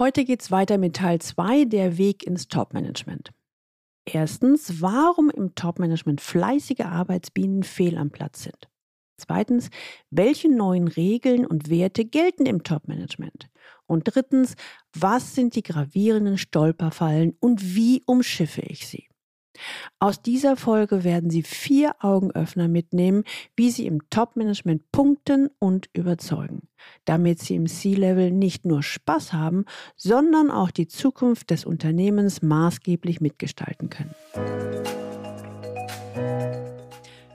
Heute geht's weiter mit Teil 2, der Weg ins Topmanagement. Erstens, warum im Topmanagement fleißige Arbeitsbienen fehl am Platz sind. Zweitens, welche neuen Regeln und Werte gelten im Topmanagement? Und drittens, was sind die gravierenden Stolperfallen und wie umschiffe ich sie? Aus dieser Folge werden Sie vier Augenöffner mitnehmen, wie Sie im Top-Management punkten und überzeugen, damit Sie im C-Level nicht nur Spaß haben, sondern auch die Zukunft des Unternehmens maßgeblich mitgestalten können.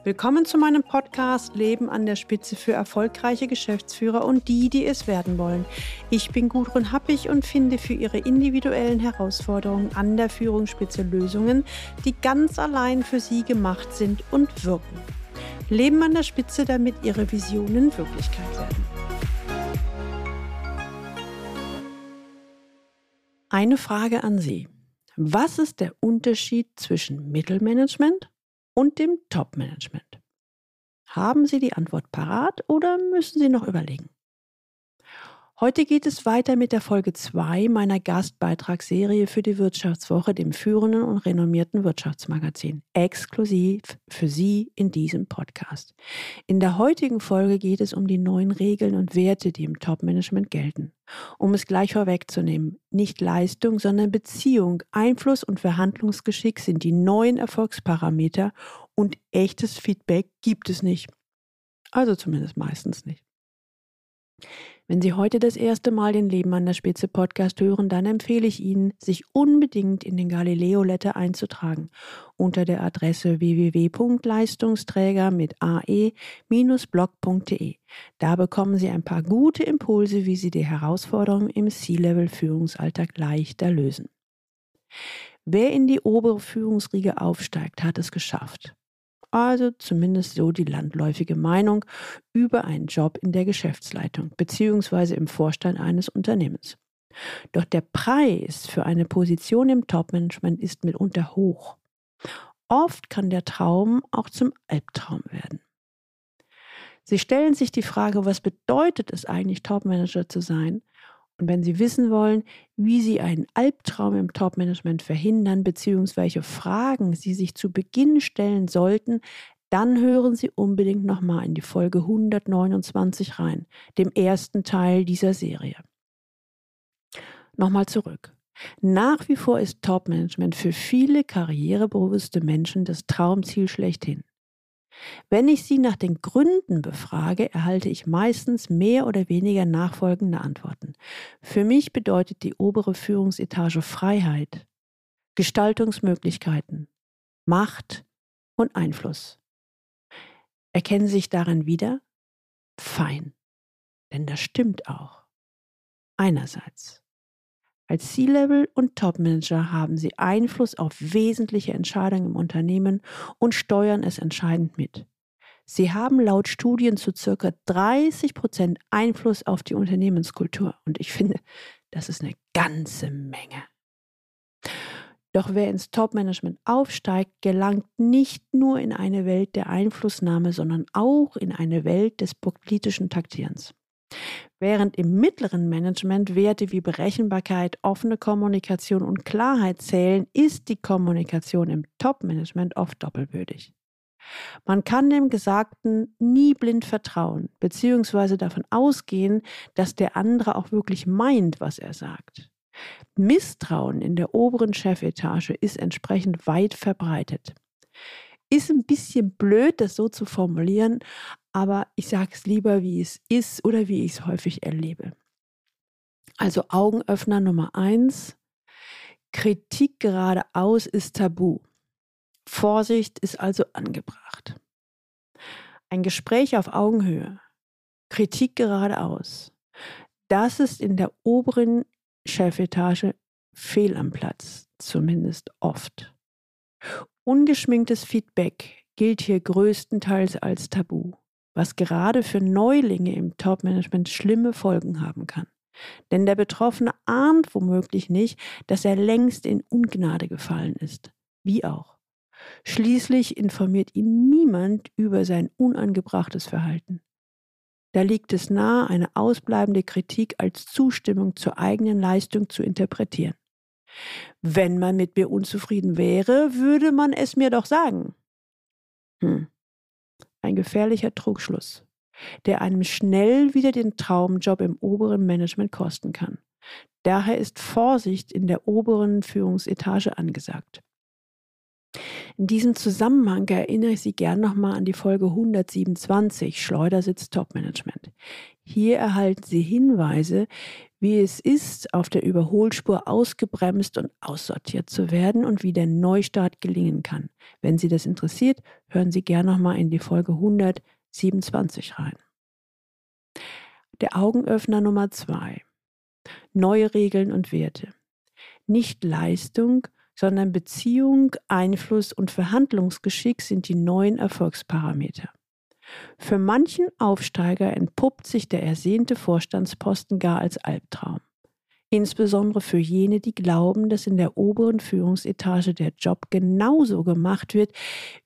Willkommen zu meinem Podcast Leben an der Spitze für erfolgreiche Geschäftsführer und die, die es werden wollen. Ich bin Gudrun Happig und finde für Ihre individuellen Herausforderungen an der Führungsspitze Lösungen, die ganz allein für Sie gemacht sind und wirken. Leben an der Spitze, damit Ihre Visionen Wirklichkeit werden. Eine Frage an Sie. Was ist der Unterschied zwischen Mittelmanagement und dem Top-Management? Haben Sie die Antwort parat oder müssen Sie noch überlegen? Heute geht es weiter mit der Folge 2 meiner Gastbeitragsserie für die Wirtschaftswoche, dem führenden und renommierten Wirtschaftsmagazin, exklusiv für Sie in diesem Podcast. In der heutigen Folge geht es um die neuen Regeln und Werte, die im Top-Management gelten. Um es gleich vorwegzunehmen, nicht Leistung, sondern Beziehung, Einfluss und Verhandlungsgeschick sind die neuen Erfolgsparameter und echtes Feedback gibt es nicht. Also zumindest meistens nicht. Wenn Sie heute das erste Mal den Leben an der Spitze Podcast hören, dann empfehle ich Ihnen, sich unbedingt in den Galileo Letter einzutragen unter der Adresse www.leistungsträger mit ae-blog.de. Da bekommen Sie ein paar gute Impulse, wie Sie die Herausforderungen im C-Level Führungsalltag leichter lösen. Wer in die obere Führungsriege aufsteigt, hat es geschafft also zumindest so die landläufige Meinung über einen Job in der Geschäftsleitung bzw. im Vorstand eines Unternehmens. Doch der Preis für eine Position im Topmanagement ist mitunter hoch. Oft kann der Traum auch zum Albtraum werden. Sie stellen sich die Frage, was bedeutet es eigentlich, Topmanager zu sein? Und wenn Sie wissen wollen, wie Sie einen Albtraum im Topmanagement verhindern, beziehungsweise Fragen Sie sich zu Beginn stellen sollten, dann hören Sie unbedingt nochmal in die Folge 129 rein, dem ersten Teil dieser Serie. Nochmal zurück. Nach wie vor ist Topmanagement für viele karrierebewusste Menschen das Traumziel schlechthin. Wenn ich sie nach den Gründen befrage, erhalte ich meistens mehr oder weniger nachfolgende Antworten. Für mich bedeutet die obere Führungsetage Freiheit, Gestaltungsmöglichkeiten, Macht und Einfluss. Erkennen Sie sich darin wieder? Fein. Denn das stimmt auch. Einerseits. Als C-Level und Top-Manager haben sie Einfluss auf wesentliche Entscheidungen im Unternehmen und steuern es entscheidend mit. Sie haben laut Studien zu circa 30 Prozent Einfluss auf die Unternehmenskultur. Und ich finde, das ist eine ganze Menge. Doch wer ins Top-Management aufsteigt, gelangt nicht nur in eine Welt der Einflussnahme, sondern auch in eine Welt des politischen Taktierens. Während im mittleren Management Werte wie Berechenbarkeit, offene Kommunikation und Klarheit zählen, ist die Kommunikation im Top-Management oft doppelbödig. Man kann dem Gesagten nie blind vertrauen, beziehungsweise davon ausgehen, dass der andere auch wirklich meint, was er sagt. Misstrauen in der oberen Chefetage ist entsprechend weit verbreitet. Ist ein bisschen blöd, das so zu formulieren, aber ich sage es lieber, wie es ist oder wie ich es häufig erlebe. Also Augenöffner Nummer eins. Kritik geradeaus ist tabu. Vorsicht ist also angebracht. Ein Gespräch auf Augenhöhe. Kritik geradeaus. Das ist in der oberen Chefetage fehl am Platz, zumindest oft. Ungeschminktes Feedback gilt hier größtenteils als Tabu was gerade für Neulinge im Top-Management schlimme Folgen haben kann. Denn der Betroffene ahnt womöglich nicht, dass er längst in Ungnade gefallen ist. Wie auch. Schließlich informiert ihn niemand über sein unangebrachtes Verhalten. Da liegt es nahe, eine ausbleibende Kritik als Zustimmung zur eigenen Leistung zu interpretieren. Wenn man mit mir unzufrieden wäre, würde man es mir doch sagen. Hm. Ein gefährlicher Trugschluss, der einem schnell wieder den Traumjob im oberen Management kosten kann. Daher ist Vorsicht in der oberen Führungsetage angesagt. In diesem Zusammenhang erinnere ich Sie gern nochmal an die Folge 127 Schleudersitz Topmanagement. Hier erhalten Sie Hinweise, wie es ist, auf der Überholspur ausgebremst und aussortiert zu werden und wie der Neustart gelingen kann. Wenn Sie das interessiert, hören Sie gern nochmal in die Folge 127 rein. Der Augenöffner Nummer zwei. Neue Regeln und Werte. Nicht Leistung, sondern Beziehung, Einfluss und Verhandlungsgeschick sind die neuen Erfolgsparameter. Für manchen Aufsteiger entpuppt sich der ersehnte Vorstandsposten gar als Albtraum. Insbesondere für jene, die glauben, dass in der oberen Führungsetage der Job genauso gemacht wird,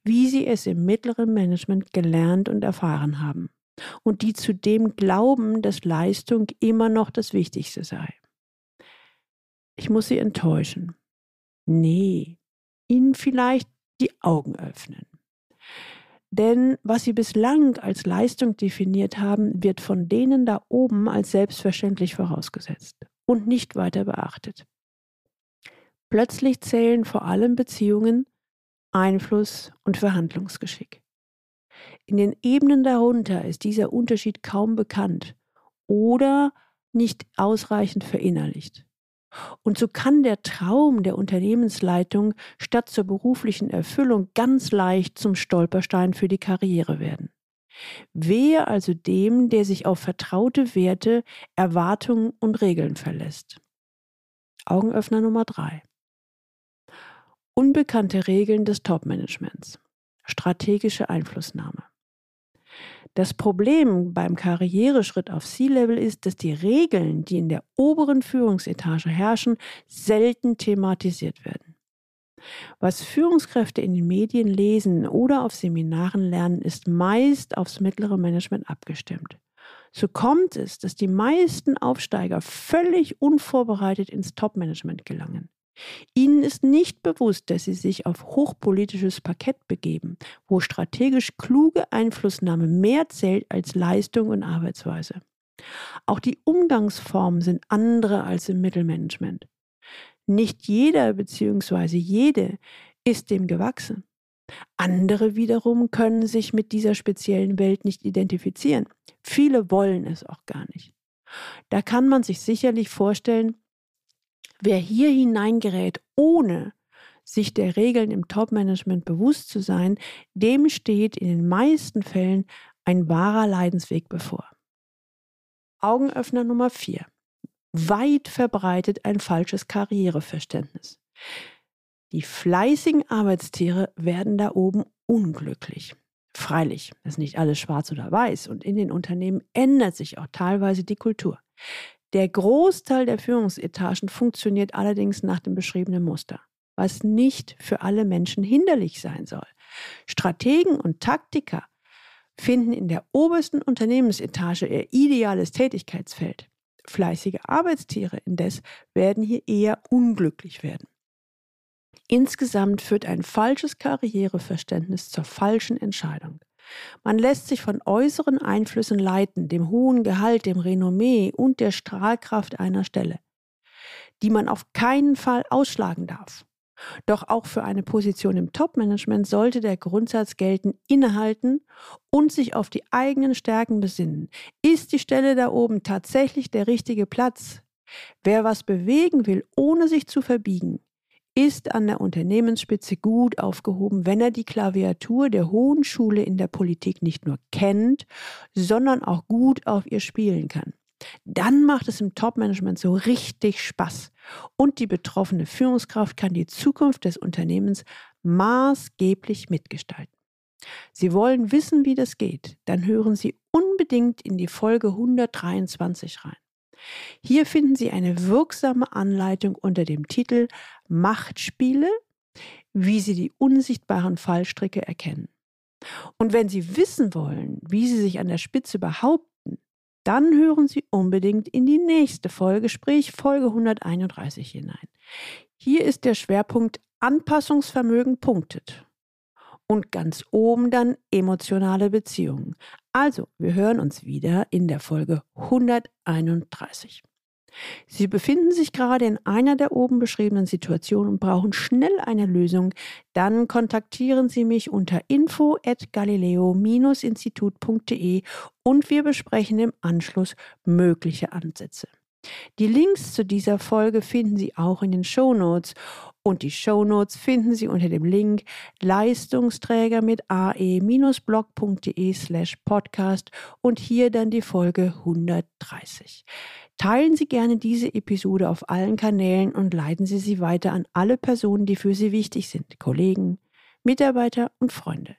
wie sie es im mittleren Management gelernt und erfahren haben. Und die zudem glauben, dass Leistung immer noch das Wichtigste sei. Ich muss Sie enttäuschen. Nee, Ihnen vielleicht die Augen öffnen. Denn was sie bislang als Leistung definiert haben, wird von denen da oben als selbstverständlich vorausgesetzt und nicht weiter beachtet. Plötzlich zählen vor allem Beziehungen, Einfluss und Verhandlungsgeschick. In den Ebenen darunter ist dieser Unterschied kaum bekannt oder nicht ausreichend verinnerlicht. Und so kann der Traum der Unternehmensleitung statt zur beruflichen Erfüllung ganz leicht zum Stolperstein für die Karriere werden. Wehe also dem, der sich auf vertraute Werte, Erwartungen und Regeln verlässt. Augenöffner Nummer drei. Unbekannte Regeln des Topmanagements. Strategische Einflussnahme. Das Problem beim Karriereschritt auf C-Level ist, dass die Regeln, die in der oberen Führungsetage herrschen, selten thematisiert werden. Was Führungskräfte in den Medien lesen oder auf Seminaren lernen, ist meist aufs mittlere Management abgestimmt. So kommt es, dass die meisten Aufsteiger völlig unvorbereitet ins Top-Management gelangen. Ihnen ist nicht bewusst, dass Sie sich auf hochpolitisches Parkett begeben, wo strategisch kluge Einflussnahme mehr zählt als Leistung und Arbeitsweise. Auch die Umgangsformen sind andere als im Mittelmanagement. Nicht jeder bzw. jede ist dem gewachsen. Andere wiederum können sich mit dieser speziellen Welt nicht identifizieren. Viele wollen es auch gar nicht. Da kann man sich sicherlich vorstellen, Wer hier hineingerät, ohne sich der Regeln im Top-Management bewusst zu sein, dem steht in den meisten Fällen ein wahrer Leidensweg bevor. Augenöffner Nummer 4. Weit verbreitet ein falsches Karriereverständnis. Die fleißigen Arbeitstiere werden da oben unglücklich. Freilich ist nicht alles schwarz oder weiß und in den Unternehmen ändert sich auch teilweise die Kultur. Der Großteil der Führungsetagen funktioniert allerdings nach dem beschriebenen Muster, was nicht für alle Menschen hinderlich sein soll. Strategen und Taktiker finden in der obersten Unternehmensetage ihr ideales Tätigkeitsfeld. Fleißige Arbeitstiere indes werden hier eher unglücklich werden. Insgesamt führt ein falsches Karriereverständnis zur falschen Entscheidung. Man lässt sich von äußeren Einflüssen leiten, dem hohen Gehalt, dem Renommee und der Strahlkraft einer Stelle, die man auf keinen Fall ausschlagen darf. Doch auch für eine Position im Top-Management sollte der Grundsatz gelten, innehalten und sich auf die eigenen Stärken besinnen. Ist die Stelle da oben tatsächlich der richtige Platz? Wer was bewegen will, ohne sich zu verbiegen, ist an der Unternehmensspitze gut aufgehoben, wenn er die Klaviatur der hohen Schule in der Politik nicht nur kennt, sondern auch gut auf ihr spielen kann. Dann macht es im Top-Management so richtig Spaß und die betroffene Führungskraft kann die Zukunft des Unternehmens maßgeblich mitgestalten. Sie wollen wissen, wie das geht, dann hören Sie unbedingt in die Folge 123 rein. Hier finden Sie eine wirksame Anleitung unter dem Titel Machtspiele, wie Sie die unsichtbaren Fallstricke erkennen. Und wenn Sie wissen wollen, wie Sie sich an der Spitze behaupten, dann hören Sie unbedingt in die nächste Folge, sprich Folge 131 hinein. Hier ist der Schwerpunkt Anpassungsvermögen punktet. Und ganz oben dann emotionale Beziehungen. Also, wir hören uns wieder in der Folge 131. Sie befinden sich gerade in einer der oben beschriebenen Situationen und brauchen schnell eine Lösung, dann kontaktieren Sie mich unter info at galileo-institut.de und wir besprechen im Anschluss mögliche Ansätze. Die Links zu dieser Folge finden Sie auch in den Show Notes und die Show Notes finden Sie unter dem Link Leistungsträger mit ae-blog.de slash podcast und hier dann die Folge 130. Teilen Sie gerne diese Episode auf allen Kanälen und leiten Sie sie weiter an alle Personen, die für Sie wichtig sind, Kollegen, Mitarbeiter und Freunde.